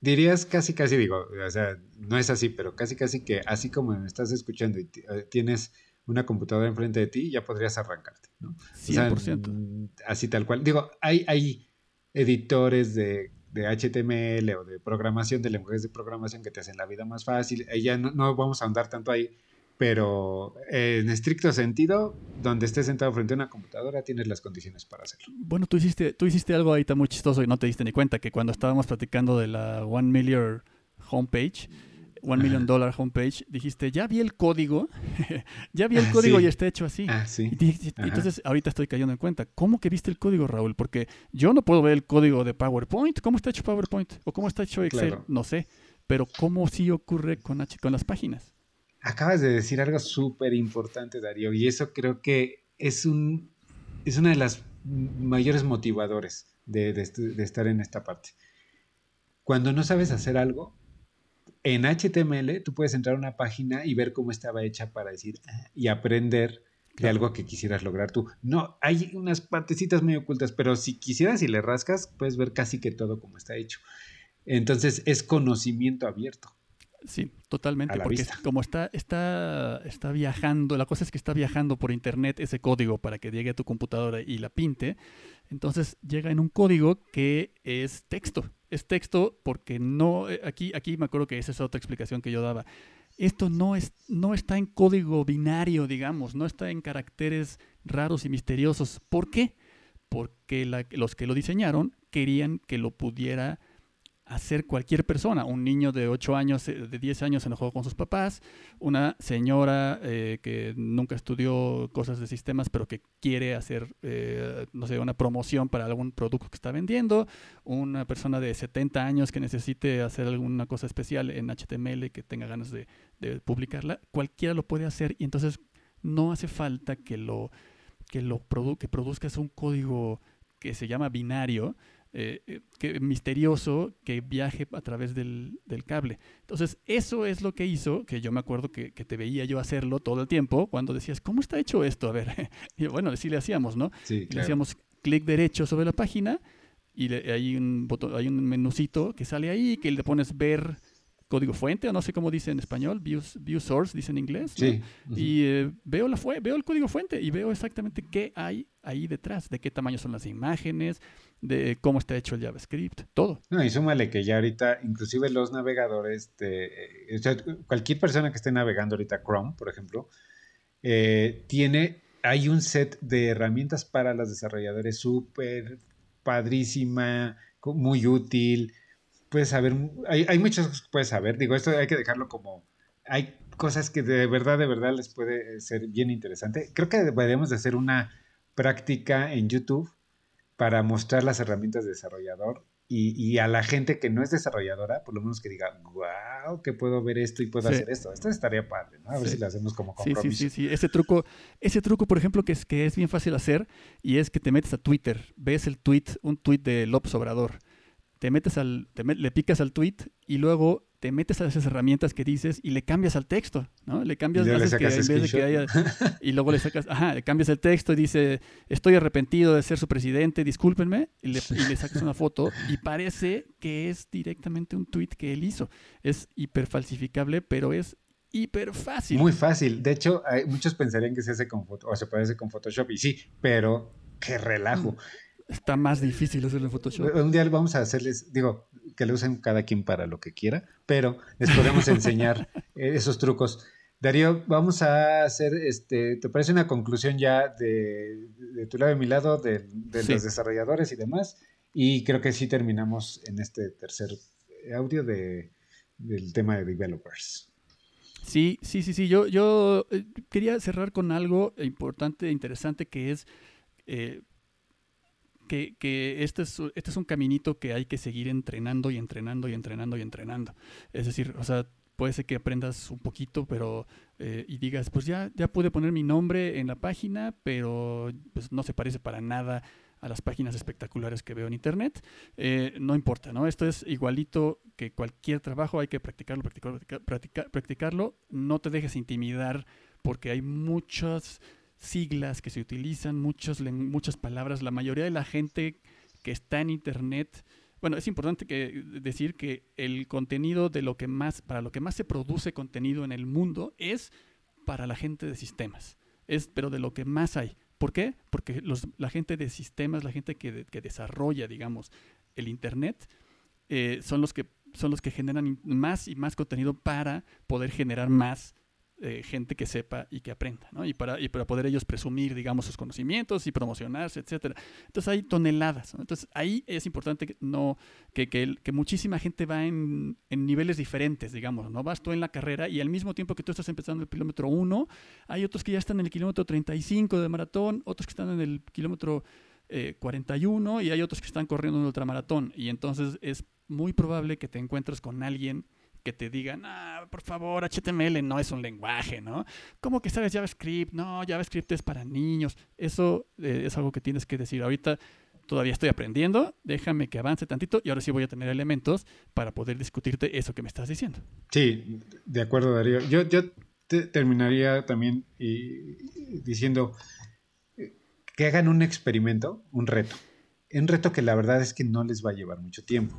Dirías casi, casi digo, o sea, no es así, pero casi, casi que así como me estás escuchando y eh, tienes una computadora enfrente de ti, ya podrías arrancarte, ¿no? O sea, 100%. mm, así tal cual. Digo, hay, hay editores de, de HTML o de programación, de lenguajes de programación que te hacen la vida más fácil. Eh, ya no, no vamos a ahondar tanto ahí, pero eh, en estricto sentido, donde estés sentado frente a una computadora, tienes las condiciones para hacerlo. Bueno, tú hiciste, tú hiciste algo ahí tan muy chistoso y no te diste ni cuenta que cuando estábamos platicando de la One Million homepage, One Million Dollar Homepage, dijiste, ya vi el código, ya vi el ah, código y está hecho así. Ah, sí. entonces, ahorita estoy cayendo en cuenta, ¿cómo que viste el código, Raúl? Porque yo no puedo ver el código de PowerPoint. ¿Cómo está hecho PowerPoint? ¿O cómo está hecho Excel? No sé. Pero ¿cómo sí ocurre con, con las páginas? Acabas de decir algo súper importante, Darío, y eso creo que es, un, es una de las mayores motivadores de, de estar en esta parte. Cuando no sabes hacer algo, en HTML tú puedes entrar a una página y ver cómo estaba hecha para decir ah", y aprender de algo que quisieras lograr tú. No, hay unas partecitas muy ocultas, pero si quisieras y le rascas, puedes ver casi que todo como está hecho. Entonces es conocimiento abierto. Sí, totalmente, porque como está, está, está viajando, la cosa es que está viajando por internet ese código para que llegue a tu computadora y la pinte, entonces llega en un código que es texto, es texto porque no, eh, aquí, aquí me acuerdo que esa es otra explicación que yo daba, esto no, es, no está en código binario, digamos, no está en caracteres raros y misteriosos. ¿Por qué? Porque los que lo diseñaron querían que lo pudiera hacer cualquier persona. Un niño de 8 años, eh, de 10 años se enojó con sus papás, una señora eh, que nunca estudió cosas de sistemas pero que quiere hacer, eh, no sé, una promoción para algún producto que está vendiendo, una persona de 70 años que necesite hacer alguna cosa especial en HTML que tenga ganas de, publicarla, cualquiera lo puede hacer y entonces no hace falta que lo que lo que produzcas un código que se llama binario, eh, eh, que, misterioso que viaje a través del, cable. Entonces, eso es lo que hizo, que yo me acuerdo que, te veía yo hacerlo todo el tiempo, cuando decías, ¿cómo está hecho esto? A ver, y bueno, así le hacíamos, ¿no? Sí, Le hacíamos clic derecho sobre la página y hay, un botón, hay un menucito que sale ahí que le pones ver código fuente, o no sé cómo dice en español, view, view source, dice en inglés. Sí. Y eh, veo, la veo el código fuente y veo exactamente qué hay ahí detrás, de qué tamaño son las imágenes, de cómo está hecho el JavaScript, todo. No, y súmale que ya ahorita, inclusive los navegadores, de, cualquier persona que esté navegando ahorita Chrome, por ejemplo, eh, tiene, hay un set de herramientas para los desarrolladores súper padrísima, muy útil puedes saber, hay, hay muchas cosas que puedes saber, digo, esto hay que dejarlo como, hay cosas que de verdad, de verdad les puede ser bien interesante. Creo que deberíamos de hacer una práctica en YouTube para mostrar las herramientas de desarrollador y, y, a la gente que no es desarrolladora, por lo menos que diga, wow, que puedo ver esto y puedo hacer esto. Esto estaría padre, ¿no? A ver si lo hacemos como compromiso. Sí, sí, sí, sí. Ese truco, ese truco, por ejemplo, que es, que es bien fácil hacer y es que te metes a Twitter, ves el tweet, un tweet de López Obrador te metes al, le picas al tweet y luego te metes a esas herramientas que dices y le cambias al texto, ¿no? Le cambias, y, que, en vez de que haya, y luego le sacas, ajá, le cambias el texto y dice, estoy arrepentido de ser su presidente, discúlpenme, y le, sacas una foto y parece que es directamente un tweet que él hizo. Es hiperfalsificable, pero es hiper fácil. Muy fácil. De hecho, hay, muchos pensarían que se hace con o se puede hacer con Photoshop y sí, pero qué relajo. Está más difícil hacerlo en Photoshop. Un día vamos a hacerles, digo, que lo usen cada quien para lo que quiera, pero les podemos enseñar esos trucos. Darío, vamos a hacer, este, ¿te parece una conclusión ya de, tu lado y mi lado, de, los desarrolladores y demás? Y creo que sí terminamos en este tercer audio de, del tema de developers. Sí, sí, sí, sí. Yo, yo eh, quería cerrar con algo importante, e interesante, que es eh, que, este, es, este es un caminito que hay que seguir entrenando y entrenando y entrenando y entrenando. Es decir, o sea, puede ser que aprendas un poquito, pero eh, y digas, pues ya, ya pude poner mi nombre en la página, pero pues no se parece para nada a las páginas espectaculares que veo en internet. Eh, no importa, ¿no? Esto es igualito que cualquier trabajo, hay que practicarlo, practicarlo, practicarlo. practicarlo. No te dejes intimidar porque hay muchos siglas que se utilizan, muchas, muchas palabras. La mayoría de la gente que está en Internet, bueno, es importante decir que el contenido de lo que más, para lo que más se produce contenido en el mundo es para la gente de sistemas. Es, pero de lo que más hay. ¿Por qué? Porque los, la gente de sistemas, la gente que, que desarrolla, digamos, el Internet, eh, son, los que, son los que generan más y más contenido para poder generar más eh, gente que sepa y que aprenda, ¿no? Y para, y para poder ellos presumir, digamos, sus conocimientos y promocionarse, etcétera. Entonces hay toneladas, Entonces ahí es importante que, no, que, muchísima gente va en, niveles diferentes, digamos, ¿no? Vas tú en la carrera y al mismo tiempo que tú estás empezando el kilómetro 1, hay otros que ya están en el kilómetro 35 de maratón, otros que están en el kilómetro 41 eh, y hay otros que están corriendo un ultramaratón. Y entonces es muy probable que te encuentres con alguien que te digan, ah, por favor, HTML no es un lenguaje, ¿no? ¿Cómo que sabes JavaScript? No, JavaScript es para niños. Eso eh, es algo que tienes que decir. Ahorita todavía estoy aprendiendo, déjame que avance tantito y ahora sí voy a tener elementos para poder discutirte eso que me estás diciendo. Sí, de acuerdo, Darío. Yo, yo terminaría también diciendo eh, que hagan un experimento, un reto. Un reto que la verdad es que no les va a llevar mucho tiempo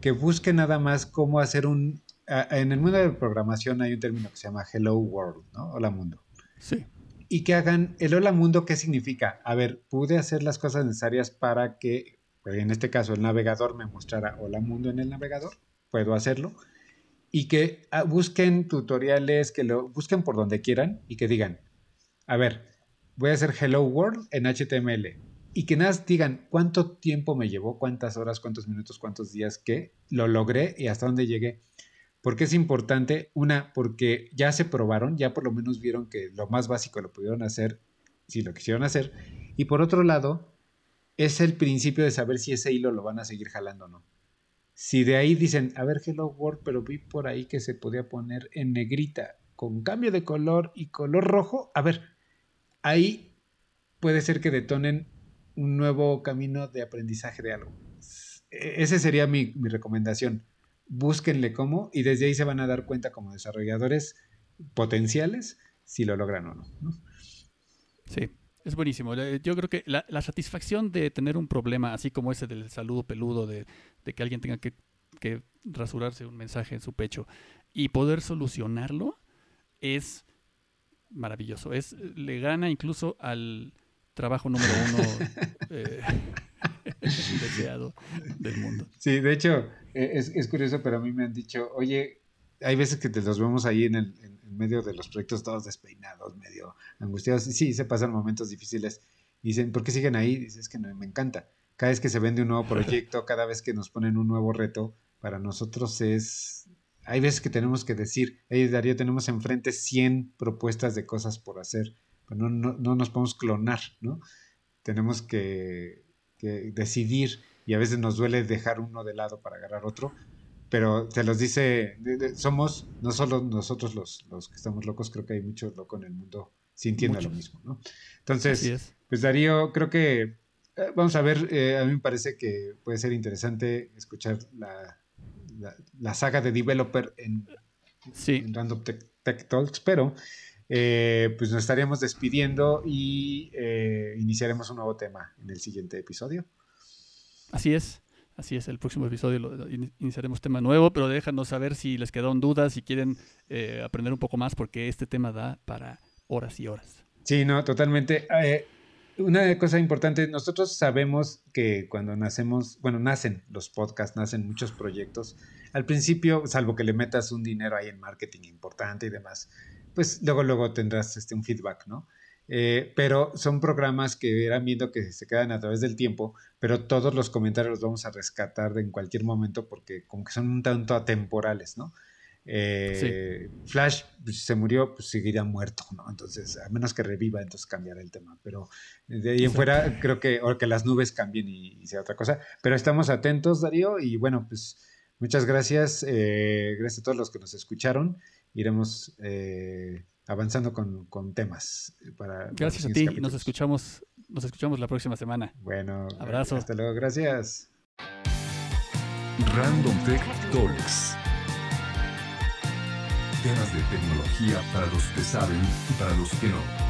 que busque nada más cómo hacer un... en el mundo de la programación hay un término que se llama Hello World, ¿no? Hola mundo. Sí. Y que hagan el hola mundo, ¿qué significa? A ver, pude hacer las cosas necesarias para que, pues, en este caso, el navegador me mostrara hola mundo en el navegador. Puedo hacerlo. Y que ah, busquen tutoriales, que lo busquen por donde quieran y que digan, a ver, voy a hacer Hello World en HTML y que nada digan cuánto tiempo me llevó, cuántas horas, cuántos minutos, cuántos días que lo logré y hasta dónde llegué. Porque es importante, una, porque ya se probaron, ya por lo menos vieron que lo más básico lo pudieron hacer si lo quisieron hacer. Y por otro lado, es el principio de saber si ese hilo lo van a seguir jalando o no. Si de ahí dicen, a ver, Hello World, pero vi por ahí que se podía poner en negrita con cambio de color y color rojo, a ver, ahí puede ser que detonen un nuevo camino de aprendizaje de algo. E-, ese sería mi, recomendación. Búsquenle cómo y desde ahí se van a dar cuenta como desarrolladores potenciales si lo logran o no. Sí, es buenísimo. Yo creo que la, satisfacción de tener un problema, así como ese del saludo peludo, de, que alguien tenga que, que, rasurarse un mensaje en su pecho y poder solucionarlo, es maravilloso. Es, le gana incluso al, trabajo número uno eh, deseado del mundo. Sí, de hecho, e, es, curioso, pero a mí me han dicho, oye, hay veces que te los vemos ahí en, el, en medio de los proyectos todos despeinados, medio angustiados. Sí, se pasan momentos difíciles. dicen, ¿por qué siguen ahí? Dices, es que me encanta. Cada vez que se vende un nuevo proyecto, cada vez que nos ponen un nuevo reto, para nosotros es... Hay veces que tenemos que decir, hey Darío, tenemos enfrente 100 propuestas de cosas por hacer pues no, no, nos podemos clonar, ¿no? Tenemos que, decidir y a veces nos duele dejar uno de lado para agarrar otro, pero te los dice, somos no solo nosotros los, los que estamos locos, creo que hay muchos locos en el mundo sintiendo lo mismo, ¿no? Entonces, pues Darío, creo que eh, vamos a ver, eh, a mí me parece que puede ser interesante escuchar la, la, saga de Developer en, en Random Tech Talks, pero eh, pues nos estaríamos despidiendo y eh, iniciaremos un nuevo tema en el siguiente episodio. Así es. Así es, el próximo episodio lo, iniciaremos tema nuevo, pero déjanos saber si les quedaron dudas, si quieren eh, aprender un poco más, porque este tema da para horas y horas. Sí, no, totalmente. una cosa importante, nosotros sabemos que cuando nacemos, bueno, nacen los podcasts, nacen muchos proyectos. Al principio, salvo que le metas un dinero ahí en marketing importante y demás, pues luego, luego tendrás este, un feedback, ¿no? Eh, pero son programas que irán viendo que se quedan a través del tiempo, pero todos los comentarios los vamos a rescatar en cualquier momento porque como que son un tanto atemporales, ¿no? Eh, Flash pues, se murió, pues seguirá muerto, ¿no? Entonces, a menos que reviva, entonces cambiará el tema. Pero de ahí en fuera, creo que, o que las nubes cambien y, sea otra cosa. Pero estamos atentos, Darío, y bueno, pues muchas gracias. Eh, gracias a todos los que nos escucharon iremos eh, avanzando con, con, temas. Para, gracias a ti y nos escuchamos, nos escuchamos la próxima semana. Bueno, abrazo. Hasta luego, gracias. Random Tech Talks. Temas de tecnología para los que saben y para los que no.